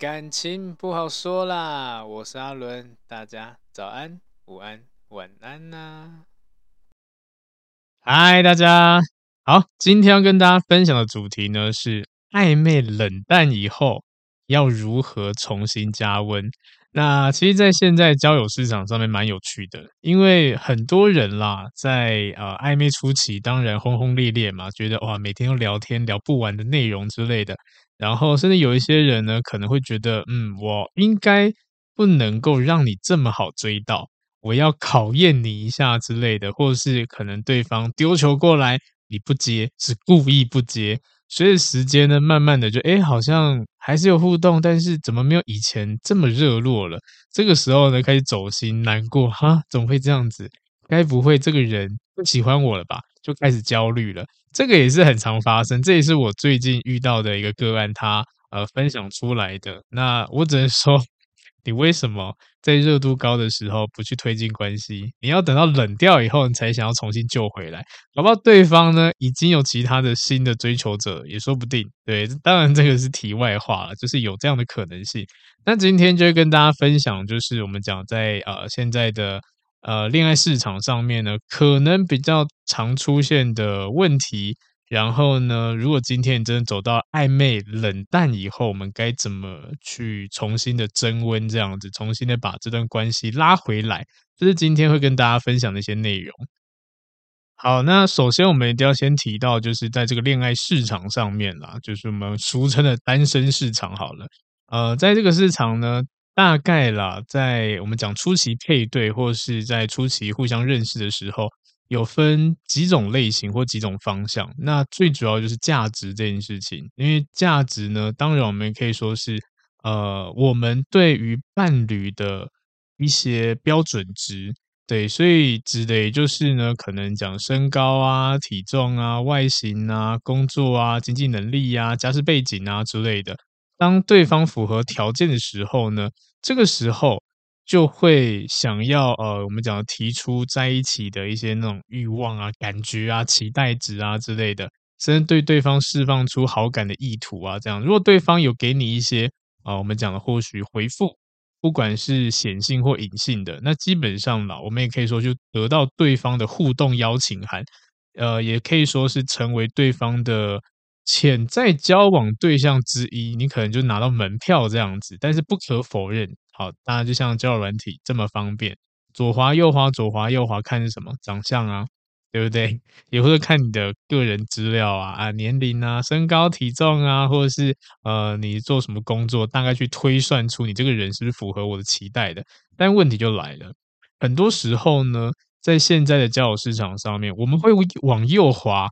感情不好说啦，我是阿伦，大家早安、午安、晚安呐、嗨，大家。好，今天要跟大家分享的主题呢是暧昧冷淡以后要如何重新加温。那其实，在现在交友市场上面蛮有趣的，因为很多人啦，在呃暧昧初期，当然轰轰烈烈嘛，觉得哇，每天都聊天聊不完的内容之类的，然后甚至有一些人呢，可能会觉得，嗯，我应该不能够让你这么好追到，我要考验你一下之类的，或者是可能对方丢球过来，你不接，是故意不接。随着时间呢，慢慢的就诶，好像还是有互动，但是怎么没有以前这么热络了？这个时候呢，开始走心，难过哈，怎么会这样子？该不会这个人不喜欢我了吧？就开始焦虑了。这个也是很常发生，这也是我最近遇到的一个个案，他呃分享出来的。那我只能 说。你为什么在热度高的时候不去推进关系？你要等到冷掉以后，你才想要重新救回来，搞不好对方呢已经有其他的新的追求者，也说不定。对，当然这个是题外话了，就是有这样的可能性。那今天就跟大家分享，就是我们讲在呃现在的呃恋爱市场上面呢，可能比较常出现的问题。然后呢，如果今天真的走到暧昧冷淡以后，我们该怎么去重新的增温，这样子，重新的把这段关系拉回来，这是今天会跟大家分享的一些内容。好，那首先我们一定要先提到，就是在这个恋爱市场上面啦，就是我们俗称的单身市场。好了，呃，在这个市场呢，大概啦，在我们讲初期配对，或是在初期互相认识的时候。有分几种类型或几种方向，那最主要就是价值这件事情。因为价值呢，当然我们可以说是，呃，我们对于伴侣的一些标准值，对，所以指的也就是呢，可能讲身高啊、体重啊、外形啊、工作啊、经济能力啊、家世背景啊之类的。当对方符合条件的时候呢，这个时候。就会想要呃，我们讲提出在一起的一些那种欲望啊、感觉啊、期待值啊之类的，甚至对对方释放出好感的意图啊，这样。如果对方有给你一些啊、我们讲的或许回复，不管是显性或隐性的，那基本上啦，我们也可以说就得到对方的互动邀请函，呃，也可以说是成为对方的潜在交往对象之一，你可能就拿到门票这样子。但是不可否认。好，当然就像交友软体这么方便，左滑右滑，左滑右滑，看是什么长相啊，对不对？也或者看你的个人资料啊，啊，年龄啊，身高体重啊，或者是呃，你做什么工作，大概去推算出你这个人是不是符合我的期待的。但问题就来了，很多时候呢，在现在的交友市场上面，我们会往右滑，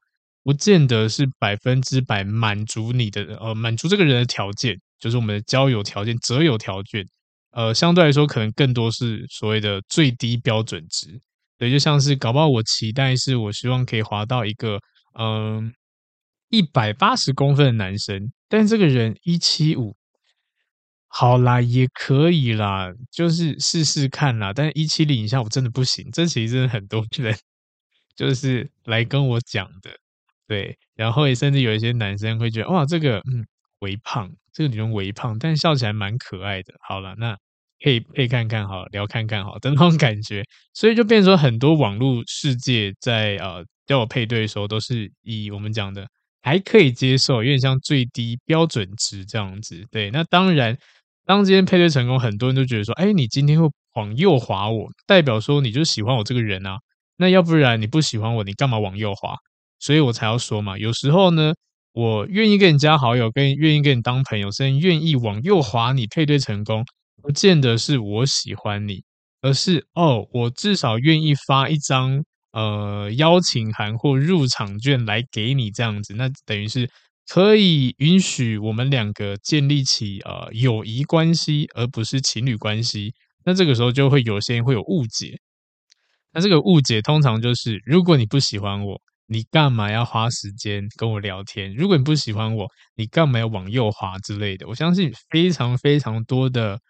不见得是百分之百满足你的呃，满足这个人的条件，就是我们的交友条件、择友条件。呃，相对来说，可能更多是所谓的最低标准值，对，就像是搞不好我期待是我希望可以滑到一个嗯一百八十公分的男生，但这个人一七五，好啦，也可以啦，就是试试看啦。但是一七零以下我真的不行，这其实真的很多人 就是来跟我讲的，对，然后也甚至有一些男生会觉得哇，这个嗯。微胖，这个女生微胖，但笑起来蛮可爱的。好了，那可以可以看看好，聊看看好 的那种感觉，所以就变成很多网络世界在呃叫我配对的时候，都是以我们讲的还可以接受，有点像最低标准值这样子。对，那当然，当今天配对成功，很多人都觉得说，哎，你今天会往右滑我，代表说你就喜欢我这个人啊。那要不然你不喜欢我，你干嘛往右滑？所以我才要说嘛，有时候呢。我愿意跟你加好友，跟愿意跟你当朋友，甚至愿意往右滑你配对成功，不见得是我喜欢你，而是哦，我至少愿意发一张呃邀请函或入场券来给你这样子，那等于是可以允许我们两个建立起呃友谊关系，而不是情侣关系。那这个时候就会有些人会有误解，那这个误解通常就是如果你不喜欢我。你干嘛要花时间跟我聊天？如果你不喜欢我，你干嘛要往右滑之类的？我相信非常非常多的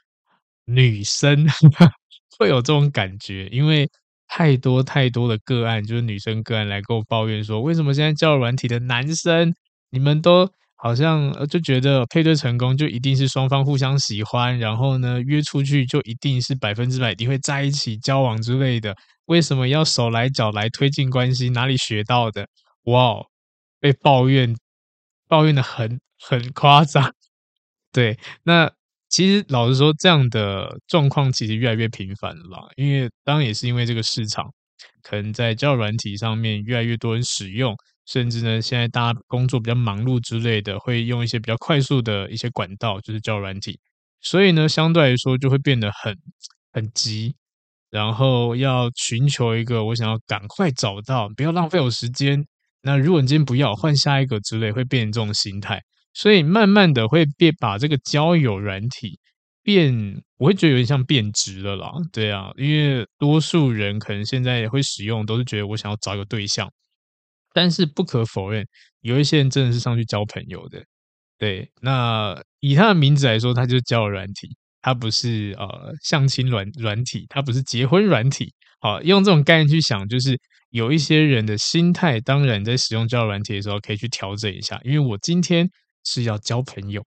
女生 会有这种感觉，因为太多太多的个案，就是女生个案来跟我抱怨说，为什么现在交友软体的男生，你们都好像就觉得配对成功就一定是双方互相喜欢，然后呢，约出去就一定是百分之百一定会在一起交往之类的。为什么要手来脚来推进关系？哪里学到的？哇，被抱怨，抱怨的很很夸张。对，那其实老实说，这样的状况其实越来越频繁了，因为当然也是因为这个市场，可能在交友软体上面越来越多人使用。甚至呢，现在大家工作比较忙碌之类的，会用一些比较快速的一些管道，就是交软体，所以呢，相对来说就会变得很很急，然后要寻求一个我想要赶快找到，不要浪费我时间。那如果你今天不要换下一个之类，会变成这种心态，所以慢慢的会变把这个交友软体变，我会觉得有点像变质了啦。对啊，因为多数人可能现在也会使用，都是觉得我想要找一个对象。但是不可否认，有一些人真的是上去交朋友的。对，那以他的名字来说，他就交友软体，他不是呃相亲软软体，他不是结婚软体。好，用这种概念去想，就是有一些人的心态，当然在使用交友软体的时候，可以去调整一下。因为我今天是要交朋友，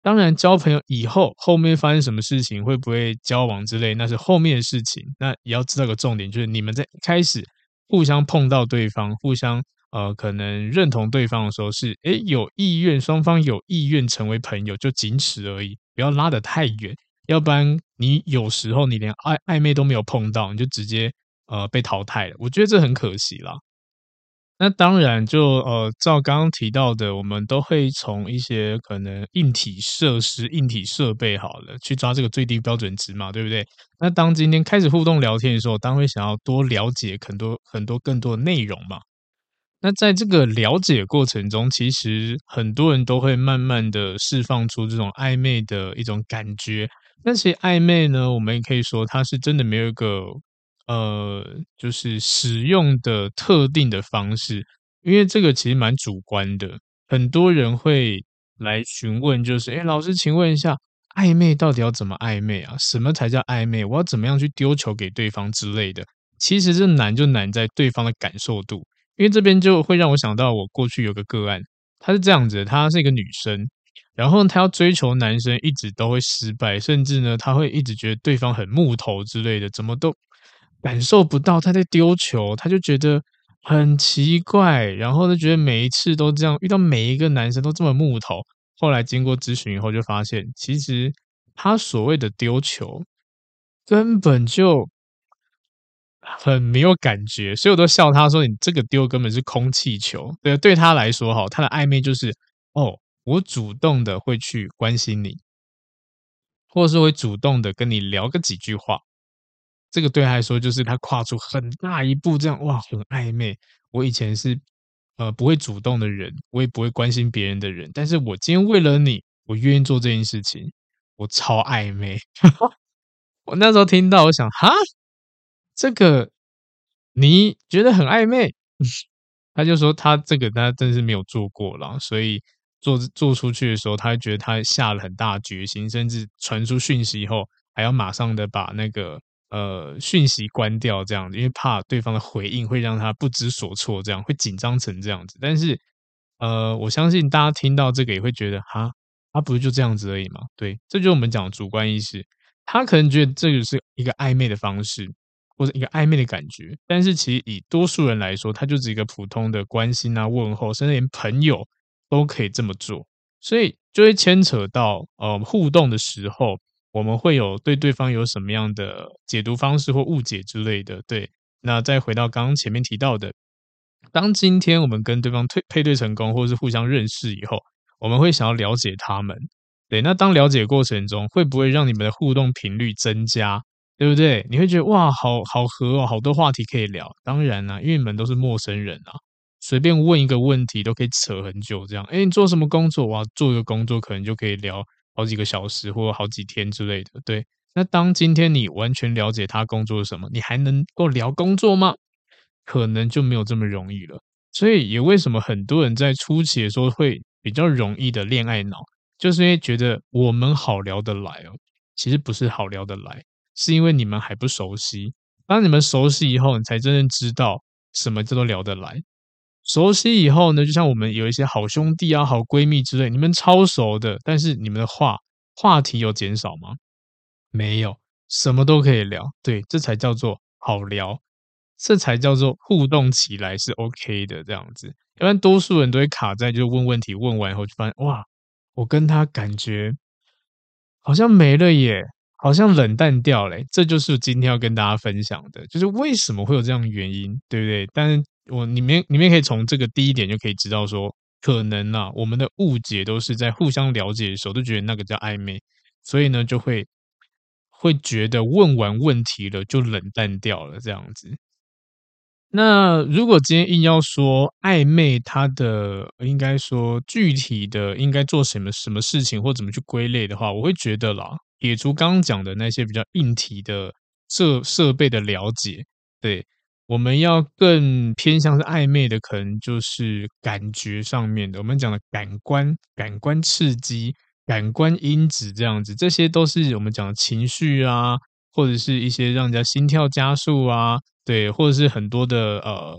当然交朋友以后后面发生什么事情，会不会交往之类，那是后面的事情。那也要知道个重点，就是你们在开始。互相碰到对方，互相呃可能认同对方的时候是，诶有意愿，双方有意愿成为朋友，就仅此而已，不要拉得太远，要不然你有时候你连暧暧昧都没有碰到，你就直接呃被淘汰了，我觉得这很可惜啦。那当然就，就呃，照刚刚提到的，我们都会从一些可能硬体设施、硬体设备好了，去抓这个最低标准值嘛，对不对？那当今天开始互动聊天的时候，当然会想要多了解很多很多更多的内容嘛。那在这个了解过程中，其实很多人都会慢慢的释放出这种暧昧的一种感觉。那些暧昧呢，我们也可以说它是真的没有一个。呃，就是使用的特定的方式，因为这个其实蛮主观的。很多人会来询问，就是，诶，老师，请问一下，暧昧到底要怎么暧昧啊？什么才叫暧昧？我要怎么样去丢球给对方之类的？其实这难就难在对方的感受度，因为这边就会让我想到我过去有个个案，她是这样子，她是一个女生，然后她要追求男生，一直都会失败，甚至呢，她会一直觉得对方很木头之类的，怎么都。感受不到他在丢球，他就觉得很奇怪，然后就觉得每一次都这样，遇到每一个男生都这么木头。后来经过咨询以后，就发现其实他所谓的丢球根本就很没有感觉，所以我都笑他说：“你这个丢根本是空气球。”对，对他来说，哈，他的暧昧就是哦，我主动的会去关心你，或者是会主动的跟你聊个几句话。这个对他来说，就是他跨出很大一步，这样哇，很暧昧。我以前是呃不会主动的人，我也不会关心别人的人，但是我今天为了你，我愿意做这件事情，我超暧昧。我那时候听到，我想哈，这个你觉得很暧昧？他就说他这个他真是没有做过了，所以做做出去的时候，他觉得他下了很大决心，甚至传出讯息以后，还要马上的把那个。呃，讯息关掉这样子，因为怕对方的回应会让他不知所措，这样会紧张成这样子。但是，呃，我相信大家听到这个也会觉得，哈，他不是就这样子而已嘛？对，这就是我们讲主观意识。他可能觉得这个是一个暧昧的方式，或者一个暧昧的感觉。但是，其实以多数人来说，他就是一个普通的关心啊、问候，甚至连朋友都可以这么做。所以，就会牵扯到呃互动的时候。我们会有对对方有什么样的解读方式或误解之类的，对。那再回到刚刚前面提到的，当今天我们跟对方配配对成功，或是互相认识以后，我们会想要了解他们，对。那当了解过程中，会不会让你们的互动频率增加，对不对？你会觉得哇，好好合哦，好多话题可以聊。当然啦，因为你们都是陌生人啊，随便问一个问题都可以扯很久，这样。诶，你做什么工作？哇，做一个工作可能就可以聊。好几个小时或好几天之类的，对。那当今天你完全了解他工作是什么，你还能够聊工作吗？可能就没有这么容易了。所以也为什么很多人在初期的时候会比较容易的恋爱脑，就是因为觉得我们好聊得来哦。其实不是好聊得来，是因为你们还不熟悉。当你们熟悉以后，你才真正知道什么叫做聊得来。熟悉以后呢，就像我们有一些好兄弟啊、好闺蜜之类，你们超熟的，但是你们的话话题有减少吗？没有，什么都可以聊。对，这才叫做好聊，这才叫做互动起来是 OK 的这样子。一般多数人都会卡在就问问题，问完以后就发现哇，我跟他感觉好像没了耶。好像冷淡掉嘞，这就是今天要跟大家分享的，就是为什么会有这样的原因，对不对？但是我你们你们可以从这个第一点就可以知道说，可能啊，我们的误解都是在互相了解的时候都觉得那个叫暧昧，所以呢就会会觉得问完问题了就冷淡掉了这样子。那如果今天硬要说暧昧，它的应该说具体的应该做什么什么事情或怎么去归类的话，我会觉得啦。撇除刚刚讲的那些比较硬体的设设备的了解，对，我们要更偏向是暧昧的，可能就是感觉上面的。我们讲的感官、感官刺激、感官因子这样子，这些都是我们讲的情绪啊，或者是一些让人家心跳加速啊，对，或者是很多的呃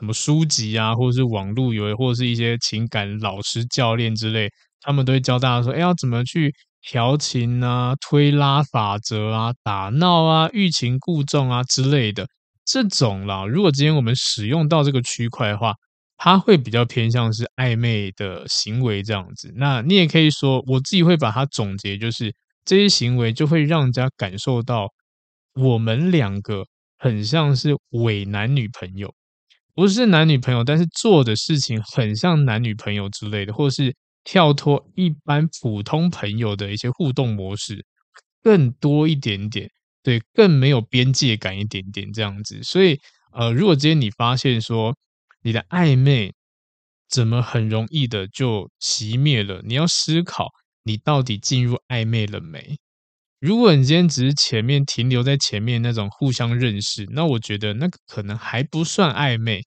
什么书籍啊，或者是网络有，或者是一些情感老师、教练之类，他们都会教大家说，哎，要怎么去。调情啊、推拉法则啊、打闹啊、欲擒故纵啊之类的这种啦，如果今天我们使用到这个区块的话，它会比较偏向是暧昧的行为这样子。那你也可以说，我自己会把它总结，就是这些行为就会让人家感受到我们两个很像是伪男女朋友，不是男女朋友，但是做的事情很像男女朋友之类的，或是。跳脱一般普通朋友的一些互动模式，更多一点点，对，更没有边界感一点点这样子。所以，呃，如果今天你发现说你的暧昧怎么很容易的就熄灭了，你要思考你到底进入暧昧了没？如果你今天只是前面停留在前面那种互相认识，那我觉得那个可能还不算暧昧。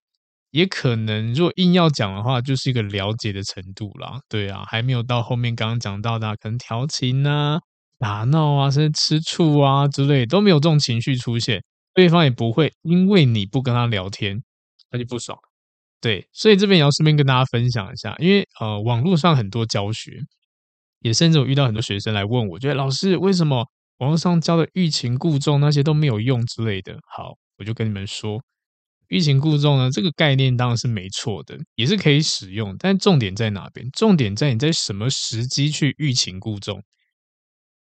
也可能，如果硬要讲的话，就是一个了解的程度啦。对啊，还没有到后面刚刚讲到的，可能调情啊、打闹啊，甚至吃醋啊之类，都没有这种情绪出现，对方也不会因为你不跟他聊天，他就不爽。对，所以这边也要顺便跟大家分享一下，因为呃，网络上很多教学，也甚至我遇到很多学生来问我，觉得老师为什么网络上教的欲擒故纵那些都没有用之类的。好，我就跟你们说。欲擒故纵呢，这个概念当然是没错的，也是可以使用，但重点在哪边？重点在你在什么时机去欲擒故纵。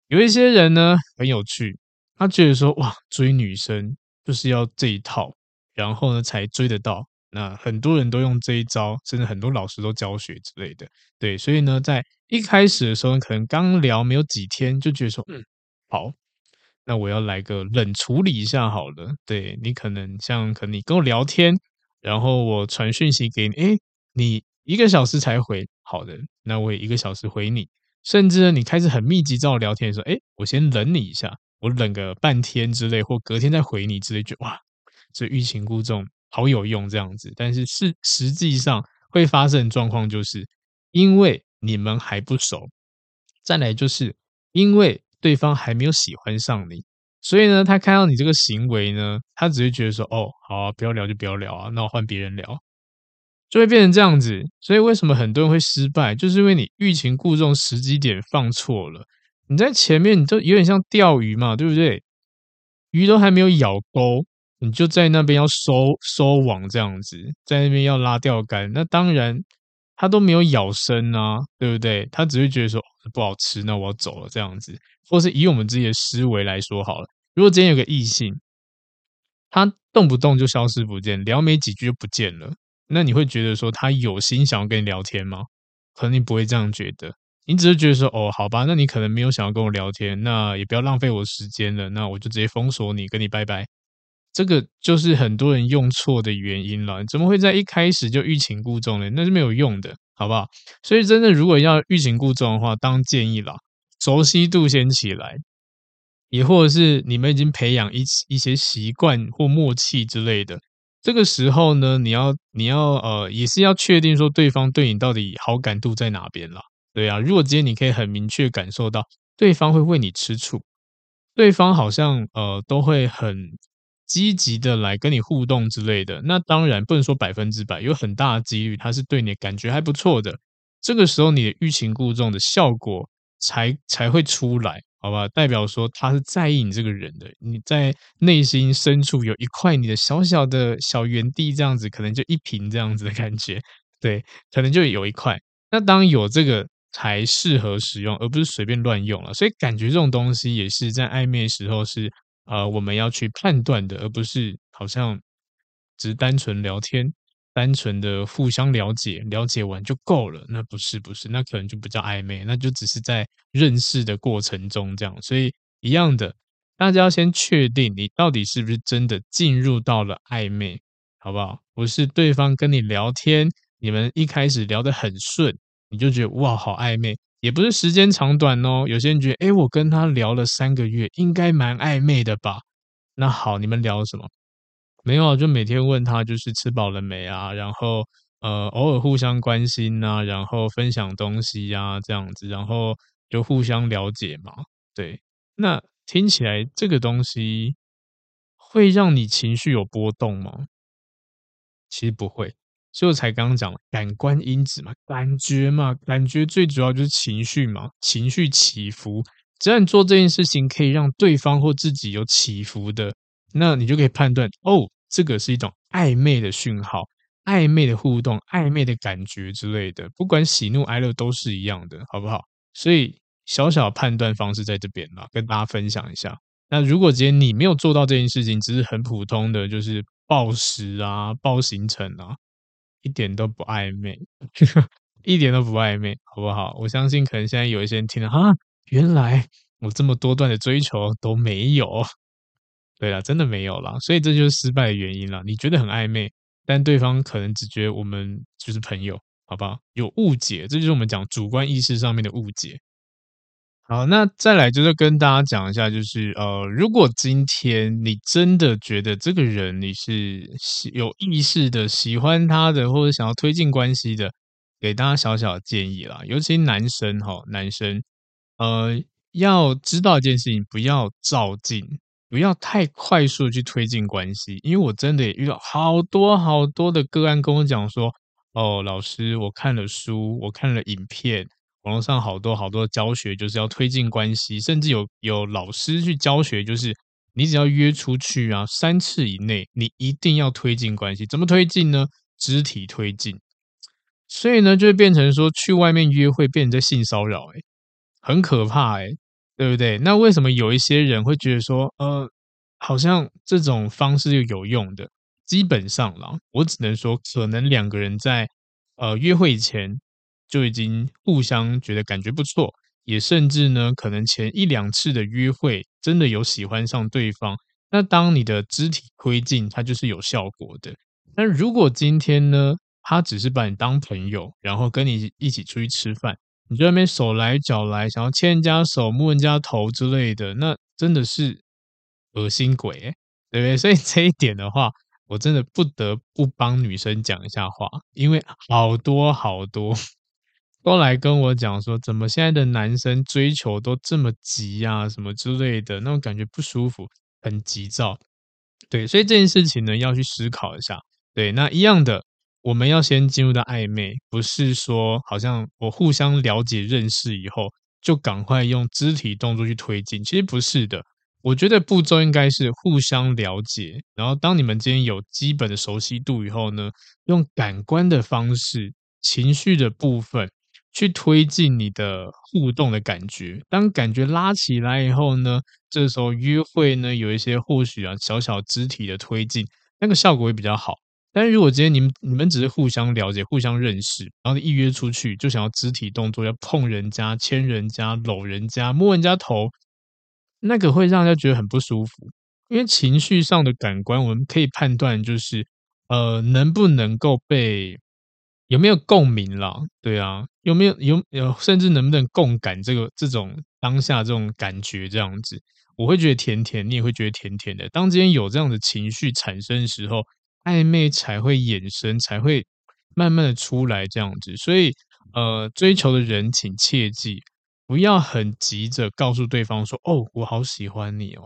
有一些人呢很有趣，他觉得说哇，追女生就是要这一套，然后呢才追得到。那很多人都用这一招，甚至很多老师都教学之类的。对，所以呢，在一开始的时候，可能刚聊没有几天，就觉得说嗯，好。那我要来个冷处理一下好了，对，你可能像可能你跟我聊天，然后我传讯息给你，诶，你一个小时才回，好的，那我也一个小时回你，甚至呢，你开始很密集找我聊天的时候，诶，我先冷你一下，我冷个半天之类，或隔天再回你之类，就哇，这欲擒故纵好有用这样子，但是是实际上会发生的状况就是因为你们还不熟，再来就是因为。对方还没有喜欢上你，所以呢，他看到你这个行为呢，他只会觉得说：“哦，好啊，不要聊就不要聊啊，那我换别人聊。”就会变成这样子。所以为什么很多人会失败，就是因为你欲擒故纵时机点放错了。你在前面，你就有点像钓鱼嘛，对不对？鱼都还没有咬钩，你就在那边要收收网这样子，在那边要拉钓竿，那当然。他都没有咬生啊，对不对？他只会觉得说不好吃，那我要走了这样子。或是以我们自己的思维来说好了，如果今天有个异性，他动不动就消失不见，聊没几句就不见了，那你会觉得说他有心想要跟你聊天吗？可能你不会这样觉得，你只是觉得说哦，好吧，那你可能没有想要跟我聊天，那也不要浪费我时间了，那我就直接封锁你，跟你拜拜。这个就是很多人用错的原因了。怎么会在一开始就欲擒故纵呢？那是没有用的，好不好？所以真的，如果要欲擒故纵的话，当建议啦，熟悉度先起来，也或者是你们已经培养一一些习惯或默契之类的。这个时候呢，你要你要呃，也是要确定说对方对你到底好感度在哪边啦。对啊，如果今天你可以很明确感受到对方会为你吃醋，对方好像呃都会很。积极的来跟你互动之类的，那当然不能说百分之百，有很大的几率他是对你的感觉还不错的。这个时候你的欲擒故纵的效果才才会出来，好吧？代表说他是在意你这个人的，你在内心深处有一块你的小小的小园地，这样子可能就一坪这样子的感觉，对，可能就有一块。那当有这个才适合使用，而不是随便乱用了。所以感觉这种东西也是在暧昧时候是呃我们要去判断的，而不是好像只是单纯聊天。单纯的互相了解，了解完就够了，那不是不是，那可能就不叫暧昧，那就只是在认识的过程中这样。所以一样的，大家要先确定你到底是不是真的进入到了暧昧，好不好？不是对方跟你聊天，你们一开始聊得很顺，你就觉得哇好暧昧，也不是时间长短哦。有些人觉得，诶，我跟他聊了三个月，应该蛮暧昧的吧？那好，你们聊什么？没有啊，就每天问他就是吃饱了没啊，然后呃偶尔互相关心呐，然后分享东西呀这样子，然后就互相了解嘛。对，那听起来这个东西会让你情绪有波动吗？其实不会，所以才刚刚讲感官因子嘛，感觉嘛，感觉最主要就是情绪嘛，情绪起伏，只要你做这件事情可以让对方或自己有起伏的，那你就可以判断哦。这个是一种暧昧的讯号，暧昧的互动，暧昧的感觉之类的，不管喜怒哀乐都是一样的，好不好？所以小小判断方式在这边嘛，跟大家分享一下。那如果今天你没有做到这件事情，只是很普通的就是报时啊、报行程啊，一点都不暧昧，一点都不暧昧，好不好？我相信可能现在有一些人听了啊，原来我这么多段的追求都没有。对了，真的没有了，所以这就是失败的原因了。你觉得很暧昧，但对方可能只觉得我们就是朋友，好不好？有误解，这就是我们讲主观意识上面的误解。好，那再来就是跟大家讲一下，就是呃，如果今天你真的觉得这个人你是有意识的喜欢他的，或者想要推进关系的，给大家小小的建议啦。尤其男生哈，男生呃，要知道一件事情，不要照进。不要太快速去推进关系，因为我真的也遇到好多好多的个案跟我讲说，哦，老师，我看了书，我看了影片，网络上好多好多教学就是要推进关系，甚至有有老师去教学，就是你只要约出去啊，三次以内，你一定要推进关系。怎么推进呢？肢体推进。所以呢，就会变成说去外面约会变成在性骚扰，诶，很可怕，诶。对不对？那为什么有一些人会觉得说，呃，好像这种方式又有用的？基本上啦，我只能说，可能两个人在呃约会前就已经互相觉得感觉不错，也甚至呢，可能前一两次的约会真的有喜欢上对方。那当你的肢体推进，它就是有效果的。但如果今天呢，他只是把你当朋友，然后跟你一起出去吃饭。你在那边手来脚来，想要牵人家手、摸人家头之类的，那真的是恶心鬼，欸，对不对？所以这一点的话，我真的不得不帮女生讲一下话，因为好多好多都来跟我讲说，怎么现在的男生追求都这么急啊，什么之类的，那种感觉不舒服，很急躁。对，所以这件事情呢，要去思考一下。对，那一样的。我们要先进入到暧昧，不是说好像我互相了解认识以后就赶快用肢体动作去推进，其实不是的。我觉得步骤应该是互相了解，然后当你们之间有基本的熟悉度以后呢，用感官的方式、情绪的部分去推进你的互动的感觉。当感觉拉起来以后呢，这时候约会呢有一些或许啊小小肢体的推进，那个效果会比较好。但是如果今天你们你们只是互相了解、互相认识，然后一约出去就想要肢体动作，要碰人家、牵人家、搂人家、摸人家头，那个会让人家觉得很不舒服。因为情绪上的感官，我们可以判断就是，呃，能不能够被有没有共鸣啦？对啊，有没有有有，甚至能不能共感这个这种当下这种感觉这样子，我会觉得甜甜，你也会觉得甜甜的。当之间有这样的情绪产生的时候。暧昧才会衍生，才会慢慢的出来这样子，所以呃，追求的人请切记，不要很急着告诉对方说：“哦，我好喜欢你哦。”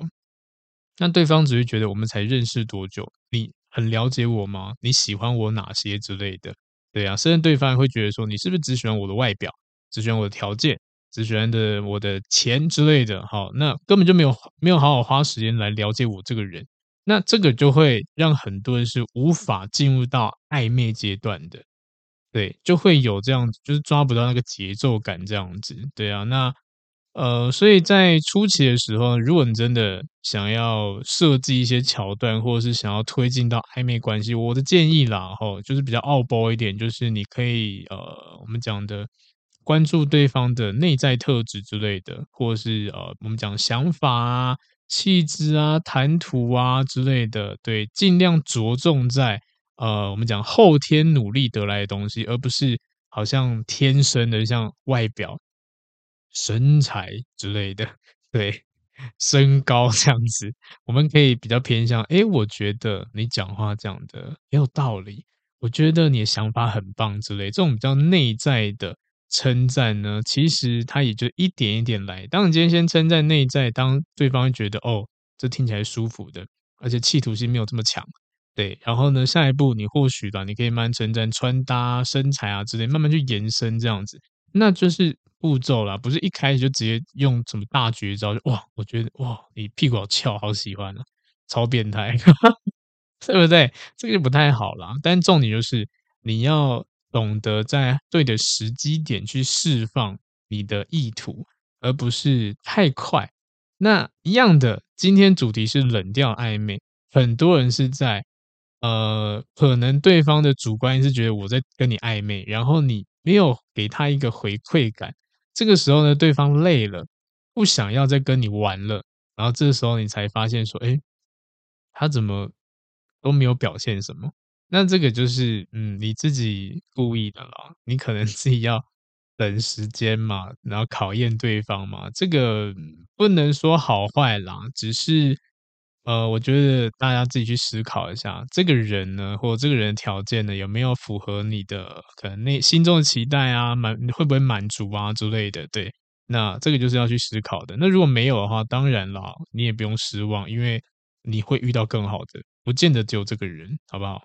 那对方只会觉得我们才认识多久，你很了解我吗？你喜欢我哪些之类的？对啊，甚至对方会觉得说，你是不是只喜欢我的外表，只喜欢我的条件，只喜欢的我的钱之类的？好，那根本就没有没有好好花时间来了解我这个人。那这个就会让很多人是无法进入到暧昧阶段的，对，就会有这样，就是抓不到那个节奏感这样子，对啊，那呃，所以在初期的时候，如果你真的想要设计一些桥段，或者是想要推进到暧昧关系，我的建议啦，吼，就是比较奥步一点，就是你可以呃，我们讲的关注对方的内在特质之类的，或者是呃，我们讲想法啊。气质啊、谈吐啊之类的，对，尽量着重在呃，我们讲后天努力得来的东西，而不是好像天生的像外表、身材之类的，对，身高这样子，我们可以比较偏向。诶，我觉得你讲话讲的很有道理，我觉得你的想法很棒之类，这种比较内在的。称赞呢，其实他也就一点一点来。当你今天先称赞内在，当对方觉得哦，这听起来舒服的，而且企图心没有这么强，对。然后呢，下一步你或许吧，你可以慢慢称赞穿搭、身材啊之类，慢慢去延伸这样子，那就是步骤啦，不是一开始就直接用什么大绝招，就哇，我觉得哇，你屁股好翘，好喜欢啊，超变态，对不对？这个就不太好啦。但重点就是你要。懂得在对的时机点去释放你的意图，而不是太快。那一样的，今天主题是冷调暧昧，很多人是在呃，可能对方的主观是觉得我在跟你暧昧，然后你没有给他一个回馈感，这个时候呢，对方累了，不想要再跟你玩了，然后这时候你才发现说，诶，他怎么都没有表现什么。那这个就是，嗯，你自己故意的啦，你可能 自己要等时间嘛，然后考验对方嘛，这个不能说好坏啦，只是，呃，我觉得大家自己去思考一下，这个人呢，或者这个人的条件呢，有没有符合你的可能内心中的期待啊，满会不会满足啊之类的，对，那这个就是要去思考的。那如果没有的话，当然啦，你也不用失望，因为你会遇到更好的，不见得只有这个人，好不好？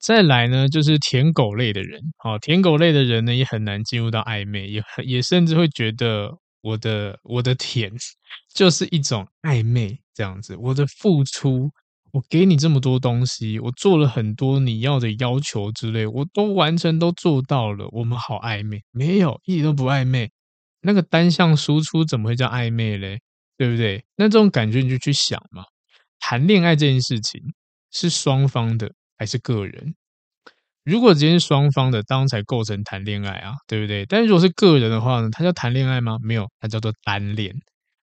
再来呢，就是舔狗类的人，好，舔狗类的人呢，也很难进入到暧昧，也也甚至会觉得我的我的舔 就是一种暧昧这样子，我的付出，我给你这么多东西，我做了很多你要的要求之类，我都完成都做到了，我们好暧昧？没有，一点都不暧昧，那个单向输出怎么会叫暧昧嘞？对不对？那这种感觉你就去想嘛，谈恋爱这件事情是双方的。还是个人，如果今天双方的当才构成谈恋爱啊，对不对？但是如果是个人的话呢，它叫谈恋爱吗？没有，它叫做单恋。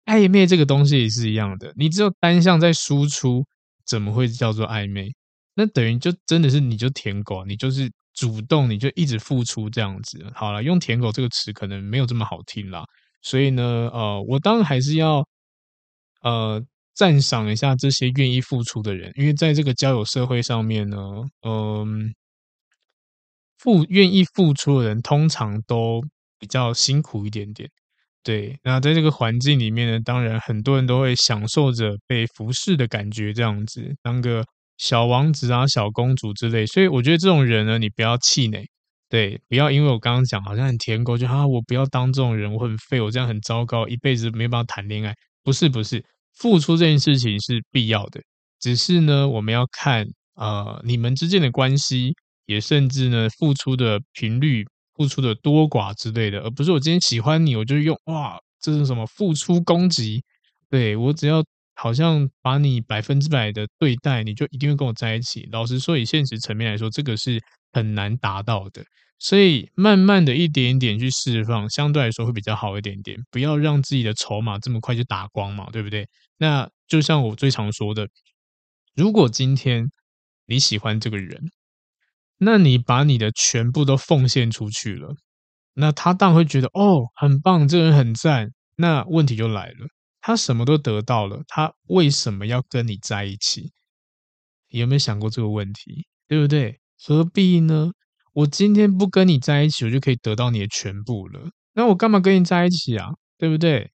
暧昧这个东西也是一样的，你只有单向在输出，怎么会叫做暧昧？那等于就真的是你就舔狗，你就是主动，你就一直付出这样子。好了，用舔狗这个词可能没有这么好听啦，所以呢，呃，我当然还是要，呃。赞赏一下这些愿意付出的人，因为在这个交友社会上面呢，嗯，付愿意付出的人通常都比较辛苦一点点。对，那在这个环境里面呢，当然很多人都会享受着被服侍的感觉，这样子当个小王子啊、小公主之类。所以我觉得这种人呢，你不要气馁，对，不要因为我刚刚讲好像很舔狗，就啊，我不要当这种人，我很废，我这样很糟糕，一辈子没办法谈恋爱。不是，不是。付出这件事情是必要的，只是呢，我们要看呃你们之间的关系，也甚至呢付出的频率、付出的多寡之类的，而不是我今天喜欢你，我就用哇，这是什么付出攻击？对，我只要好像把你百分之百的对待，你就一定会跟我在一起。老实说，以现实层面来说，这个是很难达到的。所以，慢慢的一点点去释放，相对来说会比较好一点点。不要让自己的筹码这么快就打光嘛，对不对？那就像我最常说的，如果今天你喜欢这个人，那你把你的全部都奉献出去了，那他当然会觉得哦，很棒，这个人很赞。那问题就来了，他什么都得到了，他为什么要跟你在一起？有没有想过这个问题？对不对？何必呢？我今天不跟你在一起，我就可以得到你的全部了。那我干嘛跟你在一起啊？对不对？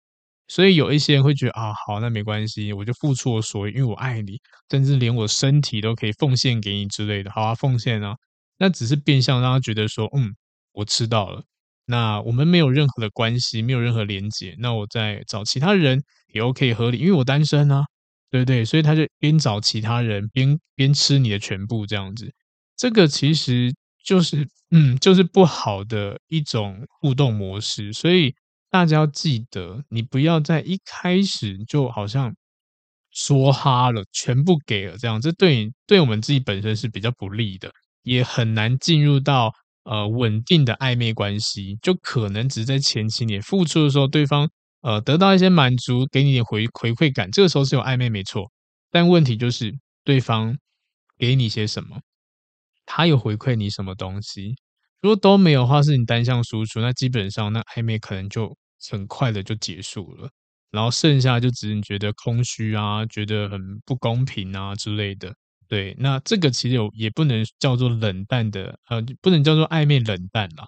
所以有一些人会觉得啊，好，那没关系，我就付出我所有，因为我爱你，甚至连我身体都可以奉献给你之类的。好啊，奉献啊，那只是变相让他觉得说，嗯，我吃到了。那我们没有任何的关系，没有任何连结。那我再找其他人也 OK 合理，因为我单身啊，对不对？所以他就边找其他人边边吃你的全部这样子。这个其实就是嗯，就是不好的一种互动模式。所以大家要记得，你不要在一开始就好像说哈了，全部给了这样，这对你对我们自己本身是比较不利的，也很难进入到。呃，稳定的暧昧关系，就可能只在前期你付出的时候，对方呃得到一些满足，给你点回回馈感，这个时候是有暧昧没错。但问题就是，对方给你些什么，他有回馈你什么东西？如果都没有的话，是你单向输出，那基本上那暧昧可能就很快的就结束了，然后剩下就只是你觉得空虚啊，觉得很不公平啊之类的。对，那这个其实有也不能叫做冷淡的，呃，不能叫做暧昧冷淡啦，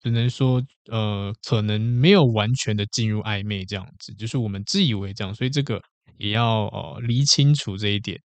只能说呃，可能没有完全的进入暧昧这样子，就是我们自以为这样，所以这个也要呃理清楚这一点。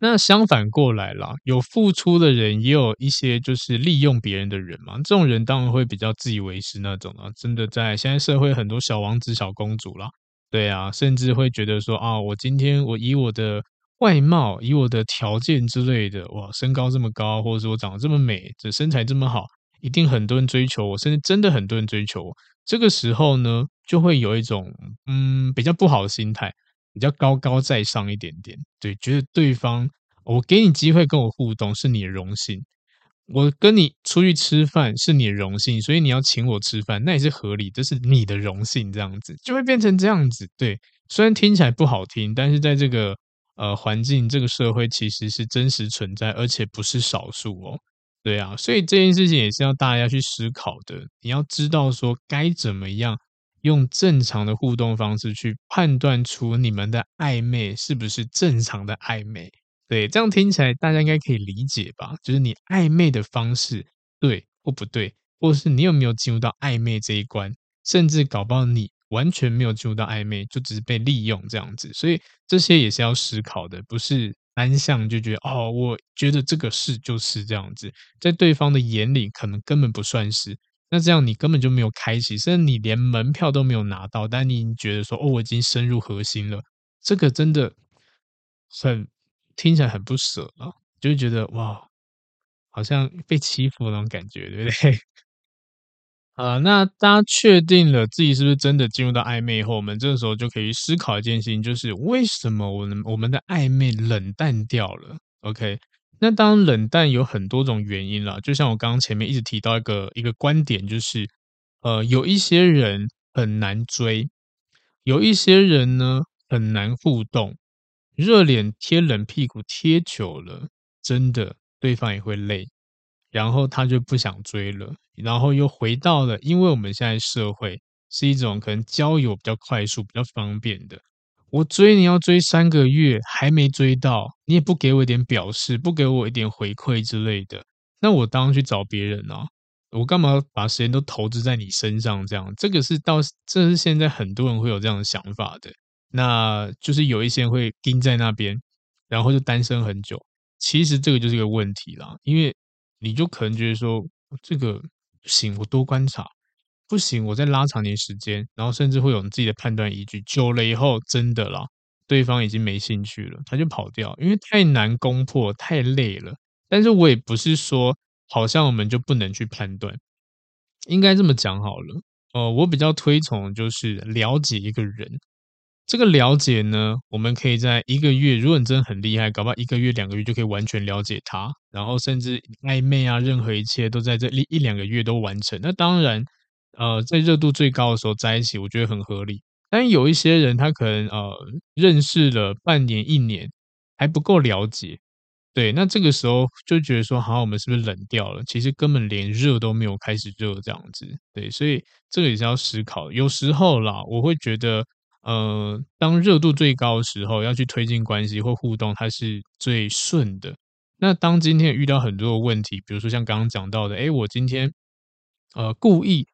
那相反过来啦，有付出的人，也有一些就是利用别人的人嘛，这种人当然会比较自以为是那种啊，真的在现在社会很多小王子、小公主啦，对啊，甚至会觉得说啊，我今天我以我的。外貌，以我的条件之类的，哇，身高这么高，或者是我长得这么美，这身材这么好，一定很多人追求我，甚至真的很多人追求我。这个时候呢，就会有一种嗯比较不好的心态，比较高高在上一点点，对，觉得对方我给你机会跟我互动是你的荣幸，我跟你出去吃饭是你的荣幸，所以你要请我吃饭，那也是合理，这是你的荣幸，这样子就会变成这样子。对，虽然听起来不好听，但是在这个。呃，环境这个社会其实是真实存在，而且不是少数哦。对啊，所以这件事情也是要大家去思考的。你要知道说该怎么样用正常的互动方式去判断出你们的暧昧是不是正常的暧昧。对，这样听起来大家应该可以理解吧？就是你暧昧的方式对或不对，或是你有没有进入到暧昧这一关，甚至搞不好你。完全没有进入到暧昧，就只是被利用这样子，所以这些也是要思考的，不是单向就觉得哦，我觉得这个是就是这样子，在对方的眼里可能根本不算是，那这样你根本就没有开启，甚至你连门票都没有拿到，但你觉得说哦，我已经深入核心了，这个真的很听起来很不舍啊，就觉得哇，好像被欺负那种感觉，对不对？啊，那大家确定了自己是不是真的进入到暧昧以后，我们这个时候就可以思考一件事情，就是为什么我们我们的暧昧冷淡掉了？OK，那当冷淡有很多种原因啦，就像我刚刚前面一直提到一个一个观点，就是呃，有一些人很难追，有一些人呢很难互动，热脸贴冷屁股贴久了，真的对方也会累。然后他就不想追了，然后又回到了，因为我们现在社会是一种可能交友比较快速、比较方便的。我追你要追三个月还没追到，你也不给我一点表示，不给我一点回馈之类的，那我当然去找别人啊！我干嘛把时间都投资在你身上？这样，这个是到这是现在很多人会有这样的想法的。那就是有一些人会盯在那边，然后就单身很久。其实这个就是一个问题啦，因为。你就可能觉得说这个不行，我多观察，不行，我再拉长点时间，然后甚至会有你自己的判断依据。久了以后，真的啦，对方已经没兴趣了，他就跑掉，因为太难攻破，太累了。但是我也不是说，好像我们就不能去判断，应该这么讲好了。呃，我比较推崇就是了解一个人。这个了解呢，我们可以在一个月，如果你真的很厉害，搞不好一个月、两个月就可以完全了解他，然后甚至暧昧啊，任何一切都在这一一两个月都完成。那当然，呃，在热度最高的时候在一起，我觉得很合理。但有一些人，他可能呃认识了半年、一年还不够了解，对，那这个时候就觉得说，好，我们是不是冷掉了？其实根本连热都没有开始热这样子，对，所以这个也是要思考。有时候啦，我会觉得。呃，当热度最高的时候，要去推进关系或互动，它是最顺的。那当今天遇到很多的问题，比如说像刚刚讲到的，诶，我今天呃故意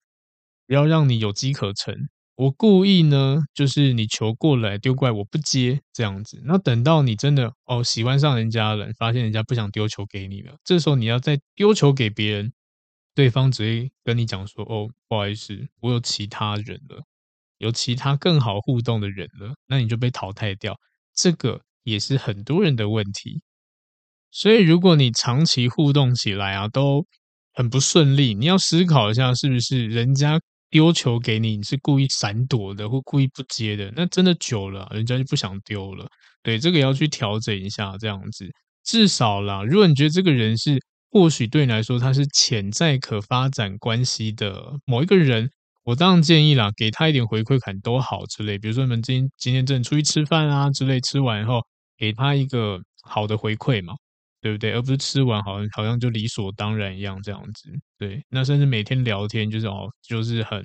不要让你有机可乘，我故意呢，就是你球过来丢过来，我不接这样子。那等到你真的哦喜欢上人家了，发现人家不想丢球给你了，这时候你要再丢球给别人，对方只会跟你讲说：“哦，不好意思，我有其他人了，有其他更好互动的人了。”那你就被淘汰掉，这个也是很多人的问题。所以，如果你长期互动起来啊，都很不顺利，你要思考一下，是不是人家。丢球给你，你是故意闪躲的，或故意不接的，那真的久了，人家就不想丢了。对，这个要去调整一下，这样子至少啦。如果你觉得这个人是，或许对你来说他是潜在可发展关系的某一个人，我当然建议啦，给他一点回馈感都好之类。比如说你们今今天正出去吃饭啊之类，吃完以后给他一个好的回馈嘛。对不对？而不是吃完好像好像就理所当然一样这样子。对，那甚至每天聊天就是哦，就是很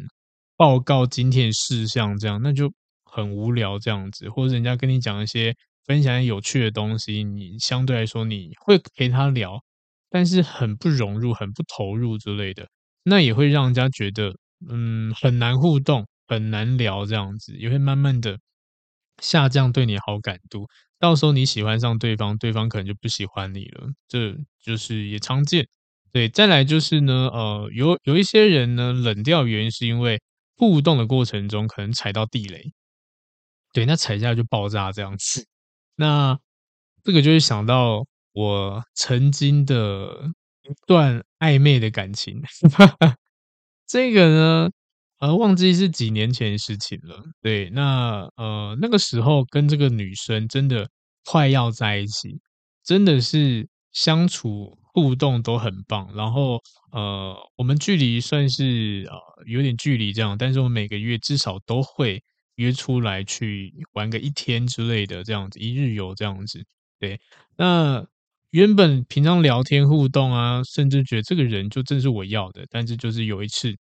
报告今天事项这样，那就很无聊这样子。或者人家跟你讲一些分享有趣的东西，你相对来说你会陪他聊，但是很不融入、很不投入之类的，那也会让人家觉得嗯很难互动、很难聊这样子，也会慢慢的下降对你好感度。到时候你喜欢上对方，对方可能就不喜欢你了，这就是也常见。对，再来就是呢，呃，有有一些人呢冷掉原因是因为互动的过程中可能踩到地雷，对，那踩下来就爆炸这样子。那这个就是想到我曾经的一段暧昧的感情，这个呢。呃，忘记是几年前的事情了。对，那呃那个时候跟这个女生真的快要在一起，真的是相处互动都很棒。然后呃，我们距离算是呃有点距离这样，但是我每个月至少都会约出来去玩个一天之类的这样子，一日游这样子。对，那原本平常聊天互动啊，甚至觉得这个人就正是我要的，但是就是有一次。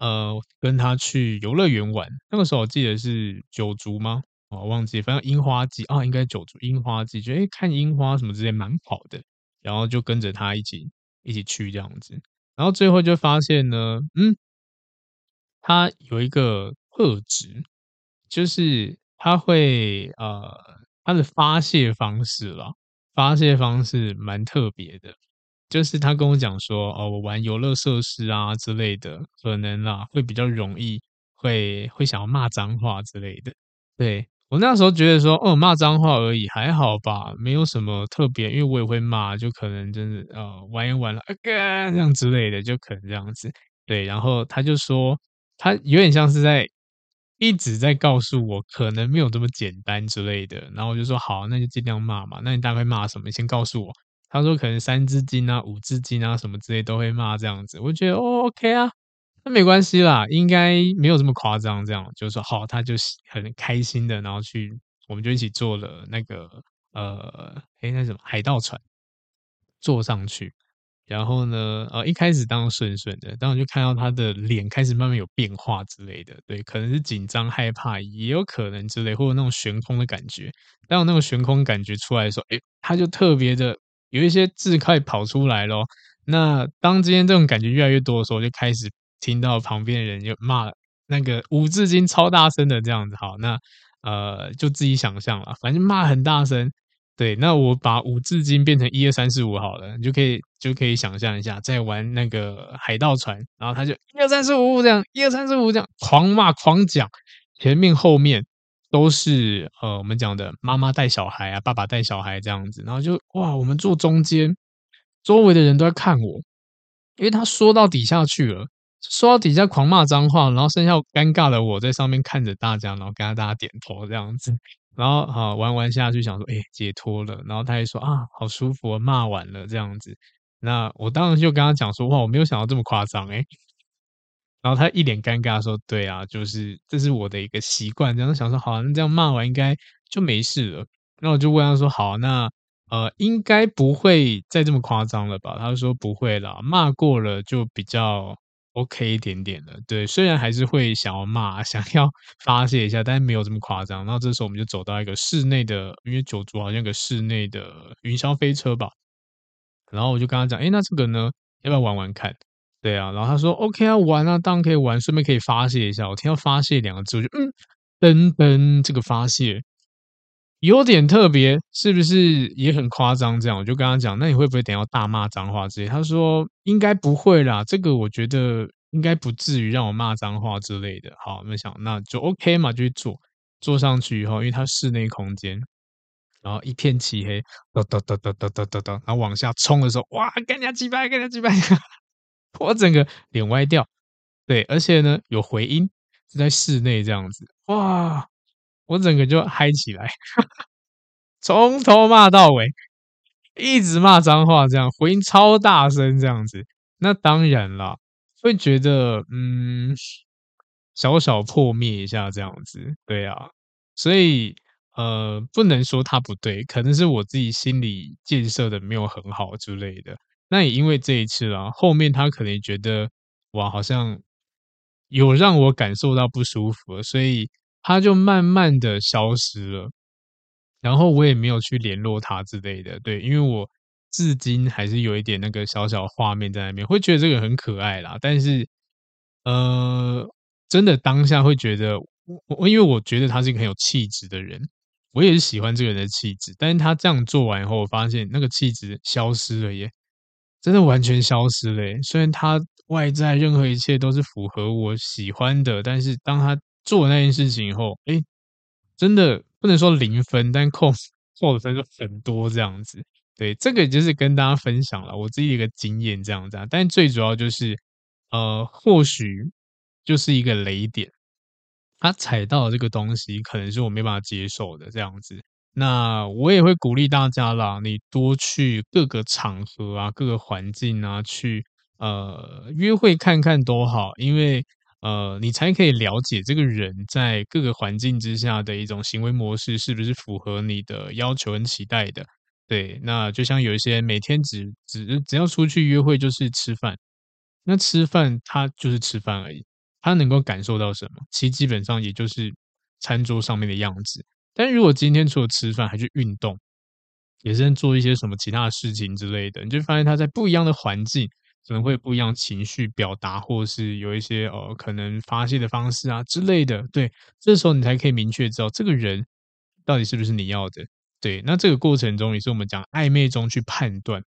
呃，跟他去游乐园玩，那个时候我记得是九族吗？我忘记，反正樱花季啊，应该九族樱花季，觉得看樱花什么之类蛮好的，然后就跟着他一起一起去这样子，然后最后就发现呢，嗯，他有一个特质，就是他会呃，他的发泄方式啦，发泄方式蛮特别的。就是他跟我讲说，哦，我玩游乐设施啊之类的，可能啊会比较容易会会想要骂脏话之类的。对，我那时候觉得说，哦，骂脏话而已，还好吧，没有什么特别，因为我也会骂，就可能真的呃玩一玩了，啊哥这样之类的，就可能这样子。对，然后他就说，他有点像是在一直在告诉我，可能没有这么简单之类的。然后我就说，好，那就尽量骂嘛。那你大概骂什么？先告诉我。他说可能三字经啊、五字经啊什么之类都会骂这样子，我觉得哦 OK 啊，那没关系啦，应该没有这么夸张。这样就是说好，他就很开心的，然后去，我们就一起坐了那个呃，诶，那什么海盗船，坐上去。然后呢，呃，一开始当然顺顺的，当然就看到他的脸开始慢慢有变化之类的，对，可能是紧张害怕，也有可能之类，或者那种悬空的感觉。当有那种悬空感觉出来的时候，诶，他就特别的。有一些字快跑出来咯，那当今天这种感觉越来越多的时候，就开始听到旁边的人就骂那个五字经超大声的这样子。好，那呃就自己想象了，反正骂很大声。对，那我把五字经变成一二三四五好了，你就可以就可以想象一下，在玩那个海盗船，然后他就一二三四五这样，一二三四五这样狂骂狂讲，前面后面。都是呃，我们讲的妈妈带小孩啊，爸爸带小孩这样子，然后就哇，我们坐中间，周围的人都在看我，因为他说到底下去了，说到底下狂骂脏话，然后剩下尴尬的我在上面看着大家，然后跟大家点头这样子，然后好玩玩下去，想说哎，解脱了，然后他还说啊，好舒服，骂完了这样子，那我当时就跟他讲说哇，我没有想到这么夸张诶。然后他一脸尴尬说：“对啊，就是这是我的一个习惯。”这样想说：“好，那这样骂完应该就没事了。”那我就问他说：“好，那呃，应该不会再这么夸张了吧？”他说：“不会啦，骂过了就比较 OK 一点点了。对，虽然还是会想要骂，想要发泄一下，但是没有这么夸张。”然后这时候我们就走到一个室内的，因为九族好像有个室内的云霄飞车吧。然后我就跟他讲：“哎，那这个呢，要不要玩玩看？”对啊，然后他说 OK 啊，玩啊，当然可以玩，顺便可以发泄一下。我听到发泄两个字，我就嗯，噔噔，这个发泄有点特别，是不是也很夸张？这样我就跟他讲，那你会不会等下大骂脏话之类？他说应该不会啦，这个我觉得应该不至于让我骂脏话之类的。好，那想那就 OK 嘛，就去坐，坐上去以后，因为它室内空间。然后一片漆黑，哒哒哒哒哒哒哒哒，然后往下冲的时候，哇，干人家几百，干人家几百，我整个脸歪掉。对，而且呢，有回音，是在室内这样子，哇，我整个就嗨起来，从头骂到尾，一直骂脏话，这样回音超大声，这样子。那当然啦，会觉得嗯，小小破灭一下这样子，对啊，所以。呃，不能说他不对，可能是我自己心理建设的没有很好之类的。那也因为这一次啦，后面他可能觉得哇，好像有让我感受到不舒服，所以他就慢慢的消失了。然后我也没有去联络他之类的，对，因为我至今还是有一点那个小小画面在那边，会觉得这个很可爱啦。但是，呃，真的当下会觉得我，我因为我觉得他是一个很有气质的人。我也是喜欢这个人的气质，但是他这样做完以后，我发现那个气质消失了耶，真的完全消失了。虽然他外在任何一切都是符合我喜欢的，但是当他做那件事情以后，哎，真的不能说零分，但扣扣的分就很多这样子。对，这个就是跟大家分享了我自己一个经验这样子。但最主要就是，呃，或许就是一个雷点。他踩到这个东西，可能是我没办法接受的这样子。那我也会鼓励大家啦，你多去各个场合啊、各个环境啊，去呃约会看看都好，因为呃你才可以了解这个人在各个环境之下的一种行为模式是不是符合你的要求跟期待的。对，那就像有一些每天只只只要出去约会就是吃饭，那吃饭他就是吃饭而已。他能够感受到什么？其实基本上也就是餐桌上面的样子。但如果今天除了吃饭还去运动，也是在做一些什么其他的事情之类的，你就发现他在不一样的环境可能会不一样情绪表达，或是有一些呃可能发泄的方式啊之类的。对，这时候你才可以明确知道这个人到底是不是你要的。对，那这个过程中也是我们讲暧昧中去判断。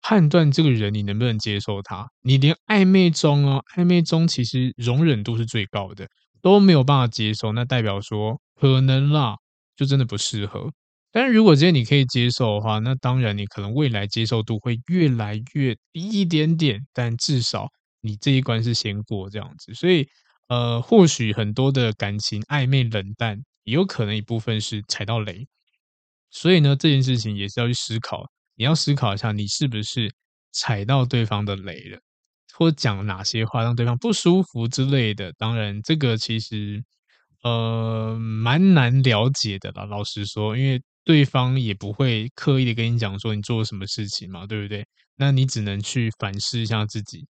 判断这个人你能不能接受他，你连暧昧中哦，暧昧中其实容忍度是最高的，都没有办法接受，那代表说可能啦，就真的不适合。但是如果今天你可以接受的话，那当然你可能未来接受度会越来越低一点点，但至少你这一关是先过这样子。所以呃，或许很多的感情暧昧冷淡，也有可能一部分是踩到雷。所以呢，这件事情也是要去思考。你要思考一下，你是不是踩到对方的雷了，或讲哪些话让对方不舒服之类的。当然，这个其实呃蛮难了解的啦。老实说，因为对方也不会刻意的跟你讲说你做了什么事情嘛，对不对？那你只能去反思一下自己。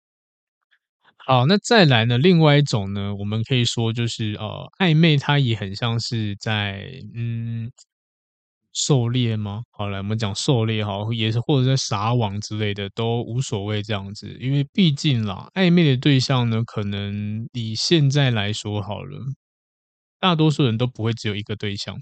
好，那再来呢？另外一种呢，我们可以说就是呃暧昧，它也很像是在嗯。狩猎吗？好来，我们讲狩猎哈，也是或者在撒网之类的都无所谓这样子，因为毕竟啦，暧昧的对象呢，可能以现在来说好了，大多数人都不会只有一个对象。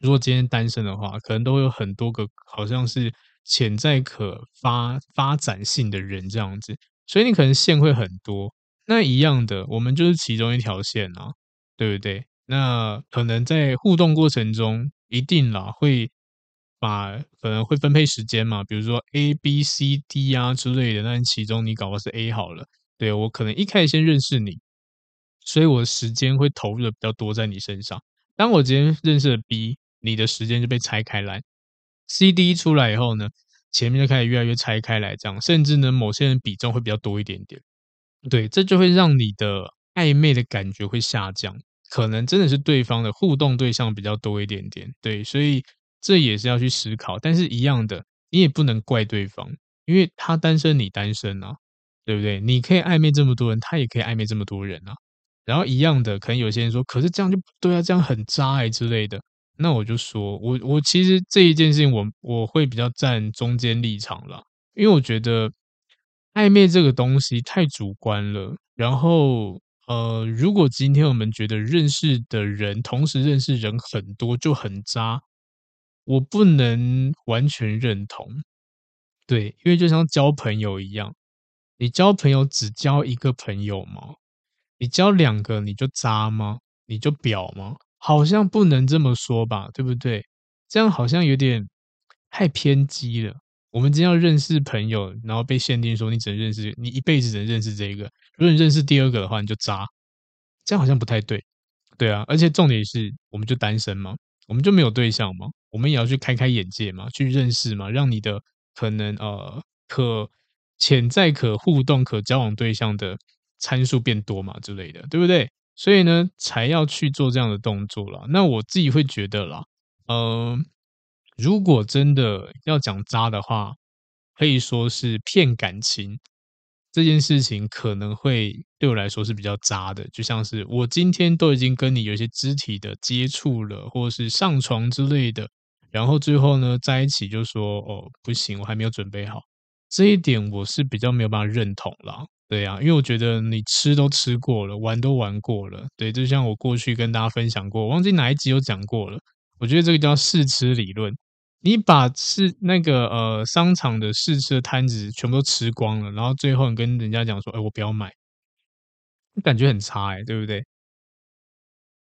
如果今天单身的话，可能都会有很多个，好像是潜在可发发展性的人这样子，所以你可能线会很多。那一样的，我们就是其中一条线啊，对不对？那可能在互动过程中。一定啦，会把可能会分配时间嘛，比如说 A、B、C、D 啊之类的。那其中你搞的是 A 好了，对，我可能一开始先认识你，所以我的时间会投入的比较多在你身上。当我今天认识了 B，你的时间就被拆开来。C、D 出来以后呢，前面就开始越来越拆开来，这样，甚至呢，某些人比重会比较多一点点。对，这就会让你的暧昧的感觉会下降。可能真的是对方的互动对象比较多一点点，对，所以这也是要去思考。但是一样的，你也不能怪对方，因为他单身，你单身啊，对不对？你可以暧昧这么多人，他也可以暧昧这么多人啊。然后一样的，可能有些人说，可是这样就不对啊，这样很渣哎之类的。那我就说，我我其实这一件事情我，我我会比较站中间立场啦，因为我觉得暧昧这个东西太主观了。然后，呃，如果今天我们觉得认识的人，同时认识人很多就很渣，我不能完全认同。对，因为就像交朋友一样，你交朋友只交一个朋友吗？你交两个你就渣吗？你就婊吗？好像不能这么说吧，对不对？这样好像有点太偏激了。我们今天要认识朋友，然后被限定说你只能认识，你一辈子只能认识这一个。如果你认识第二个的话，你就渣。这样好像不太对，对啊。而且重点是，我们就单身吗？我们就没有对象吗？我们也要去开开眼界嘛，去认识嘛，让你的可能呃可潜在可互动、可交往对象的参数变多嘛之类的，对不对？所以呢，才要去做这样的动作啦。那我自己会觉得啦，嗯、呃，如果真的要讲渣的话，可以说是骗感情这件事情，可能会对我来说是比较渣的。就像是我今天都已经跟你有一些肢体的接触了，或者是上床之类的，然后最后呢，在一起就说哦，不行，我还没有准备好。这一点我是比较没有办法认同啦。对呀、啊，因为我觉得你吃都吃过了，玩都玩过了，对，就像我过去跟大家分享过，忘记哪一集有讲过了。我觉得这个叫试吃理论，你把试那个呃商场的试吃的摊子全部都吃光了，然后最后你跟人家讲说，哎，我不要买，感觉很差哎，对不对？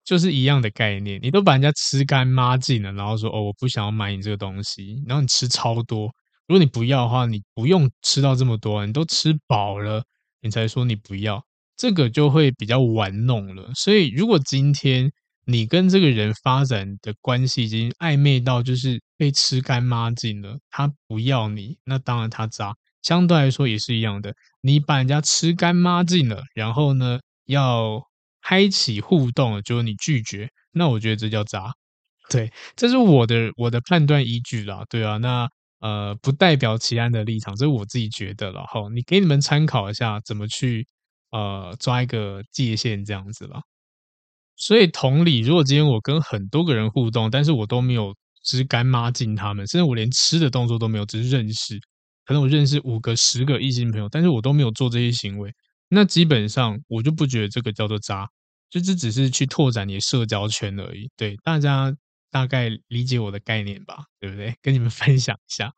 就是一样的概念，你都把人家吃干抹净了，然后说，哦，我不想要买你这个东西，然后你吃超多，如果你不要的话，你不用吃到这么多，你都吃饱了。你才说你不要，这个就会比较玩弄了。所以，如果今天你跟这个人发展的关系已经暧昧到就是被吃干抹净了，他不要你，那当然他渣。相对来说也是一样的，你把人家吃干抹净了，然后呢，要开启互动，就是你拒绝，那我觉得这叫渣。对，这是我的我的判断依据啦。对啊，那。呃，不代表其他人的立场，这是我自己觉得了哈。你给你们参考一下，怎么去呃抓一个界限这样子了。所以同理，如果今天我跟很多个人互动，但是我都没有吃干妈进他们，甚至我连吃的动作都没有，只是认识，可能我认识五个、十个异性朋友，但是我都没有做这些行为，那基本上我就不觉得这个叫做渣，就这只是去拓展你的社交圈而已。对大家。大概理解我的概念吧，对不对？跟你们 分享一下。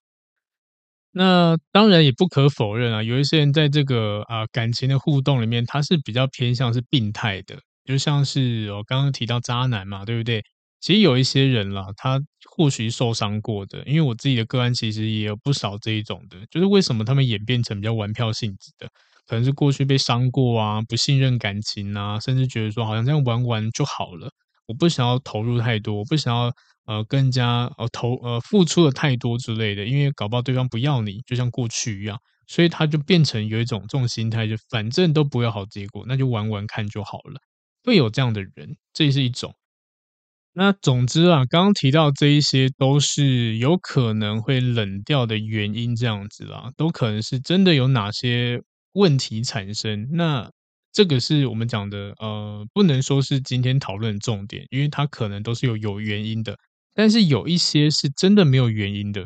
那当然也不可否认啊，有一些人在这个啊感情的互动里面，他是比较偏向是病态的，就像是我刚刚提到渣男嘛，对不对？其实有一些人啦，他或许受伤过的，因为我自己的个案其实也有不少这一种的，就是为什么他们演变成比较玩票性质的，可能是过去被伤过啊，不信任感情啊，甚至觉得说好像这样玩玩就好了。我不想要投入太多，我不想要呃更加呃投呃付出的太多之类的，因为搞不好对方不要你，就像过去一样，所以他就变成有一种这种心态，就反正都不会好结果，那就玩玩看就好了。会有这样的人，这是一种。那总之啊，刚刚提到这一些都是有可能会冷掉的原因，这样子啦，都可能是真的有哪些问题产生。那这个是我们讲的，呃，不能说是今天讨论重点，因为它可能都是有有原因的，但是有一些是真的没有原因的。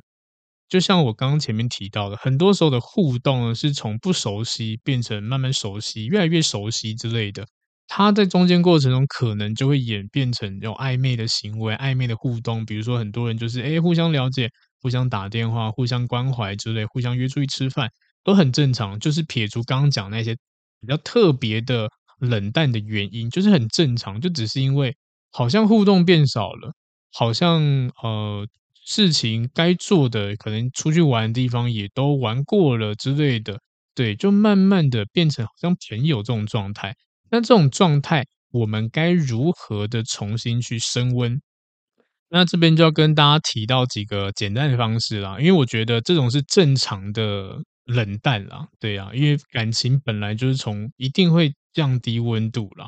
就像我刚刚前面提到的，很多时候的互动呢，是从不熟悉变成慢慢熟悉，越来越熟悉之类的。它在中间过程中可能就会演变成有暧昧的行为、暧昧的互动，比如说很多人就是诶互相了解、互相打电话、互相关怀之类，互相约出去吃饭都很正常。就是撇除刚刚讲那些。比较特别的冷淡的原因，就是很正常，就只是因为好像互动变少了，好像呃事情该做的可能出去玩的地方也都玩过了之类的，对，就慢慢的变成好像朋友这种状态。那这种状态，我们该如何的重新去升温？那这边就要跟大家提到几个简单的方式啦，因为我觉得这种是正常的。冷淡啦，对、啊，因为感情本来就是从一定会降低温度啦，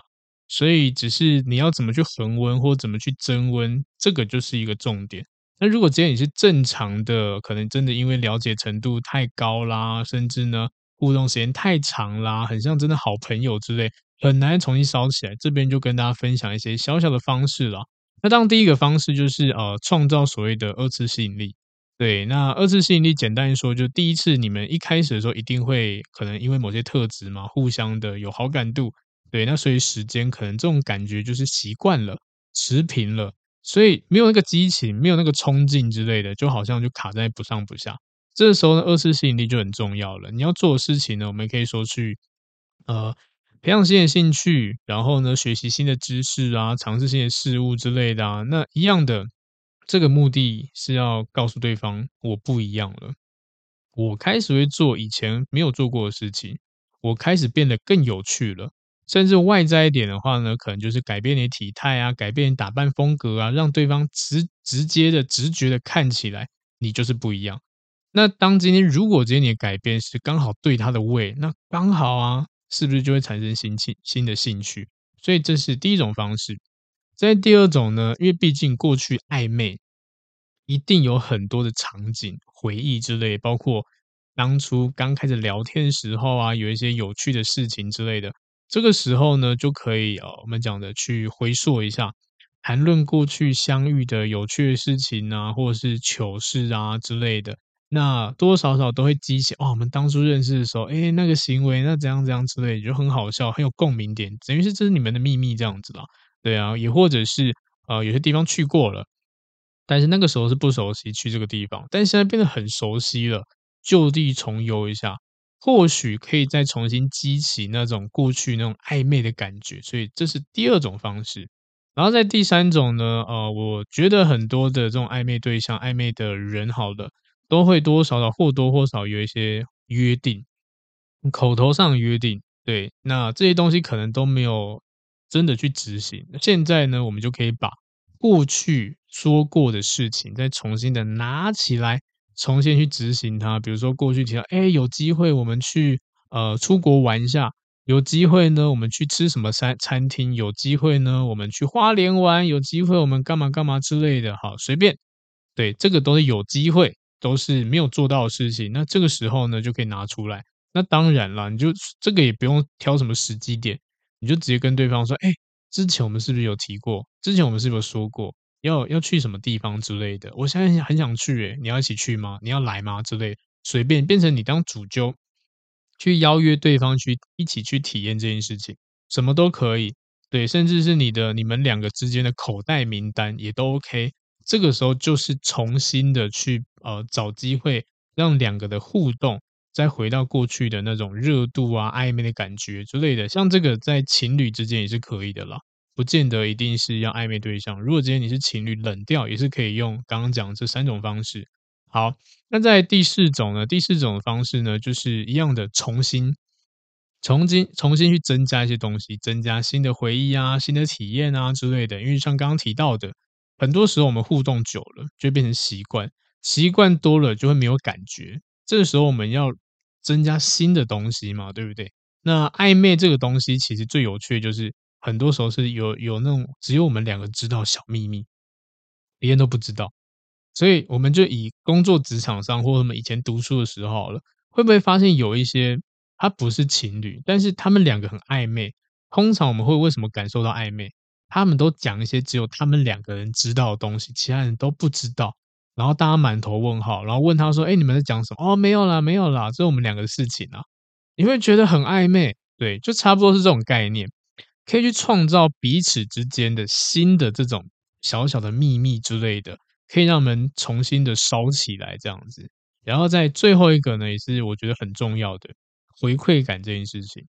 所以只是你要怎么去恒温或怎么去增温，这个就是一个重点。那如果今天你是正常的，可能真的因为了解程度太高啦，甚至呢互动时间太长啦，很像真的好朋友之类，很难重新烧起来。这边就跟大家分享一些小小的方式啦。那当第一个方式就是呃创造所谓的二次吸引力。对，那二次吸引力简单说，就第一次你们一开始的时候，一定会可能因为某些特质嘛，互相的有好感度。对，那随着时间，可能这种感觉就是习惯了，持平了，所以没有那个激情，没有那个冲劲之类的，就好像就卡在不上不下。这时候呢，二次吸引力就很重要了。你要做的事情呢，我们可以说去呃培养新的兴趣，然后呢学习新的知识啊，尝试新的事物之类的啊，那一样的。这个目的是要告诉对方我不一样了，我开始会做以前没有做过的事情，我开始变得更有趣了。甚至外在一点的话呢，可能就是改变你的体态啊，改变打扮风格啊，让对方直直接的直觉的看起来你就是不一样。那当今天如果今天你的改变是刚好对他的胃，那刚好啊，是不是就会产生新兴新的兴趣？所以这是第一种方式。在第二种呢，因为毕竟过去暧昧，一定有很多的场景、回忆之类，包括当初刚开始聊天时候啊，有一些有趣的事情之类的。这个时候呢，就可以呃，我们讲的去回溯一下，谈论过去相遇的有趣的事情啊，或者是糗事啊之类的。那多多少少都会激起哦，我们当初认识的时候，哎，那个行为，那怎样怎样之类，就很好笑，很有共鸣点，等于是这是你们的秘密这样子啦。对啊，也或者是呃，有些地方去过了，但是那个时候是不熟悉去这个地方，但现在变得很熟悉了，就地重游一下，或许可以再重新激起那种过去那种暧昧的感觉，所以这是第二种方式。然后在第三种呢，呃，我觉得很多的这种暧昧对象、暧昧的人，好的，都会多少少或多或少有一些约定，口头上约定，对，那这些东西可能都没有。真的去执行。现在呢，我们就可以把过去说过的事情再重新的拿起来，重新去执行它。比如说，过去提到，哎，有机会我们去呃出国玩一下，有机会呢，我们去吃什么餐餐厅，有机会呢，我们去花莲玩，有机会我们干嘛干嘛之类的。好，随便，对，这个都是有机会，都是没有做到的事情。那这个时候呢，就可以拿出来。那当然了，你就这个也不用挑什么时机点。你就直接跟对方说：“哎，之前我们是不是有提过？之前我们是不是说过要要去什么地方之类的？我现在很想去，哎，你要一起去吗？你要来吗？之类，随便变成你当主揪，去邀约对方去一起去体验这件事情，什么都可以。对，甚至是你的你们两个之间的口袋名单也都 OK。这个时候就是重新的去呃找机会，让两个的互动。”再回到过去的那种热度啊、暧昧的感觉之类的，像这个在情侣之间也是可以的啦，不见得一定是要暧昧对象。如果今天你是情侣，冷掉也是可以用刚刚讲这三种方式。好，那在第四种呢？第四种方式呢，就是一样的，重新、重新、重新去增加一些东西，增加新的回忆啊、新的体验啊之类的。因为像刚刚提到的，很多时候我们互动久了就变成习惯，习惯多了就会没有感觉。这个时候我们要。增加新的东西嘛，对不对？那暧昧这个东西其实最有趣的就是，很多时候是有有那种只有我们两个知道小秘密，别人都不知道。所以我们就以工作职场上，或者我们以前读书的时候好了，会不会发现有一些他不是情侣，但是他们两个很暧昧。通常我们会为什么感受到暧昧？他们都讲一些只有他们两个人知道的东西，其他人都不知道。然后大家满头问号，然后问他说：“哎，你们在讲什么？哦，没有啦，没有啦，这是我们两个的事情啊。”你会觉得很暧昧，对，就差不多是这种概念，可以去创造彼此之间的新的这种小小的秘密之类的，可以让我们重新的烧起来这样子。然后在最后一个呢，也是我觉得很重要的回馈感这件事情。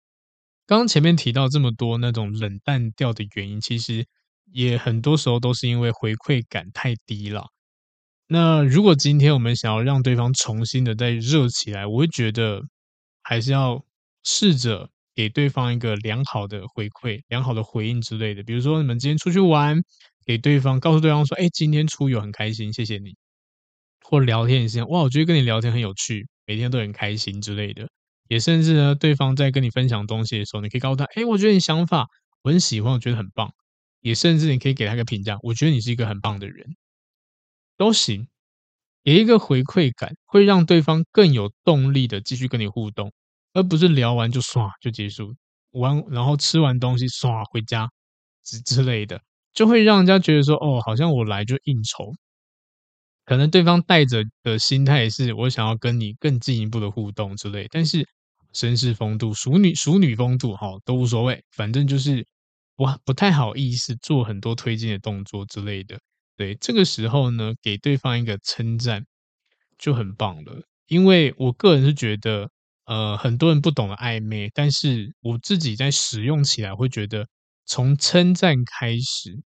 刚刚前面提到这么多那种冷淡掉的原因，其实也很多时候都是因为回馈感太低了。那如果今天我们想要让对方重新的再热起来，我会觉得还是要试着给对方一个良好的回馈、良好的回应之类的。比如说，你们今天出去玩，给对方告诉对方说：“哎，今天出游很开心，谢谢你。”或聊天也是，哇，我觉得跟你聊天很有趣，每天都很开心之类的。也甚至呢，对方在跟你分享东西的时候，你可以告诉他：“哎，我觉得你想法我很喜欢，我觉得很棒。”也甚至你可以给他一个评价：“我觉得你是一个很棒的人。”都行，给一个回馈感，会让对方更有动力的继续跟你互动，而不是聊完就刷就结束，完然后吃完东西刷回家之之类的，就会让人家觉得说，哦，好像我来就应酬，可能对方带着的心态是我想要跟你更进一步的互动之类，但是绅士风度、熟女熟女风度哈都无所谓，反正就是我不太好意思做很多推进的动作之类的。对，这个时候呢，给对方一个称赞就很棒了。因为我个人是觉得，呃，很多人不懂得暧昧，但是我自己在使用起来会觉得，从称赞开始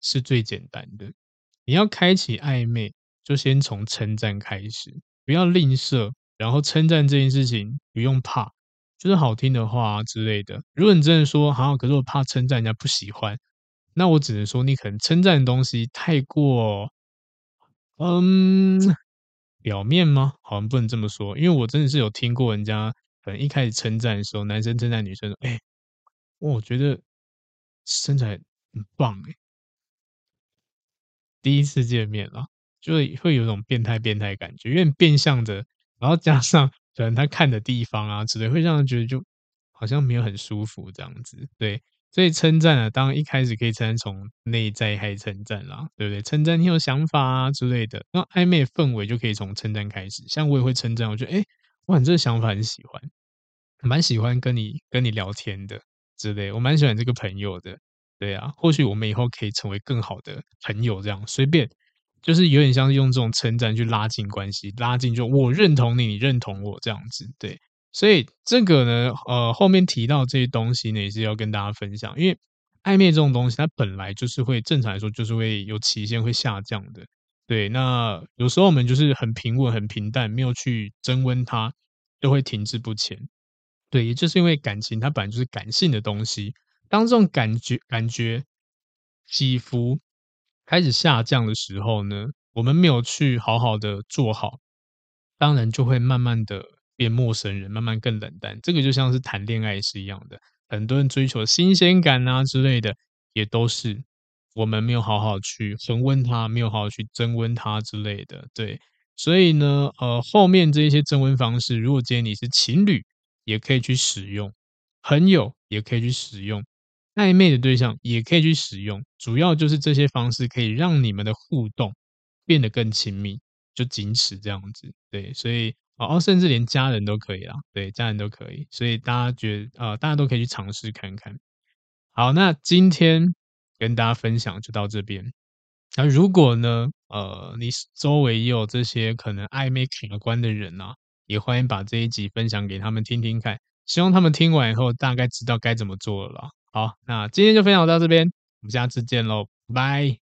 是最简单的。你要开启暧昧，就先从称赞开始，不要吝啬。然后称赞这件事情不用怕，就是好听的话之类的。如果你真的说好，可是我怕称赞人家不喜欢。那我只能说，你可能称赞的东西太过，嗯，表面吗？好像不能这么说，因为我真的是有听过人家，可能一开始称赞的时候，男生称赞女生说：“哎，我觉得身材很棒哎。”第一次见面啊，就会会有一种变态变态感觉，有点变相的，然后加上可能他看的地方啊之类，会让人觉得就好像没有很舒服这样子，对。所以称赞啊，当一开始可以称赞从内在开始称赞啦，对不对？称赞你有想法啊之类的，那暧昧氛围就可以从称赞开始。像我也会称赞，我觉得哎，哇，你这个想法很喜欢，蛮喜欢跟你跟你聊天的之类，我蛮喜欢这个朋友的，对啊，或许我们以后可以成为更好的朋友，这样随便，就是有点像是用这种称赞去拉近关系，拉近就我认同你，你认同我这样子，对。所以这个呢，呃，后面提到这些东西呢，也是要跟大家分享。因为暧昧这种东西，它本来就是会正常来说，就是会有期限会下降的。对，那有时候我们就是很平稳、很平淡，没有去增温它，就会停滞不前。对，也就是因为感情它本来就是感性的东西，当这种感觉感觉起伏开始下降的时候呢，我们没有去好好的做好，当然就会慢慢的。变陌生人，慢慢更冷淡，这个就像是谈恋爱是一样的。很多人追求新鲜感啊之类的，也都是我们没有好好去恒温它，没有好好去增温它之类的。对，所以呢，呃，后面这些增温方式，如果今天你是情侣，也可以去使用；朋友也可以去使用；暧昧的对象也可以去使用。主要就是这些方式可以让你们的互动变得更亲密，就仅此这样子。对，所以。哦，甚至连家人都可以啦，对，家人都可以，所以大家觉得，呃，大家都可以去尝试看看。好，那今天跟大家分享就到这边。那如果呢，呃，你周围也有这些可能暧昧卡关的人啊，也欢迎把这一集分享给他们听听看，希望他们听完以后大概知道该怎么做了。好，那今天就分享到这边，我们下次见喽，拜。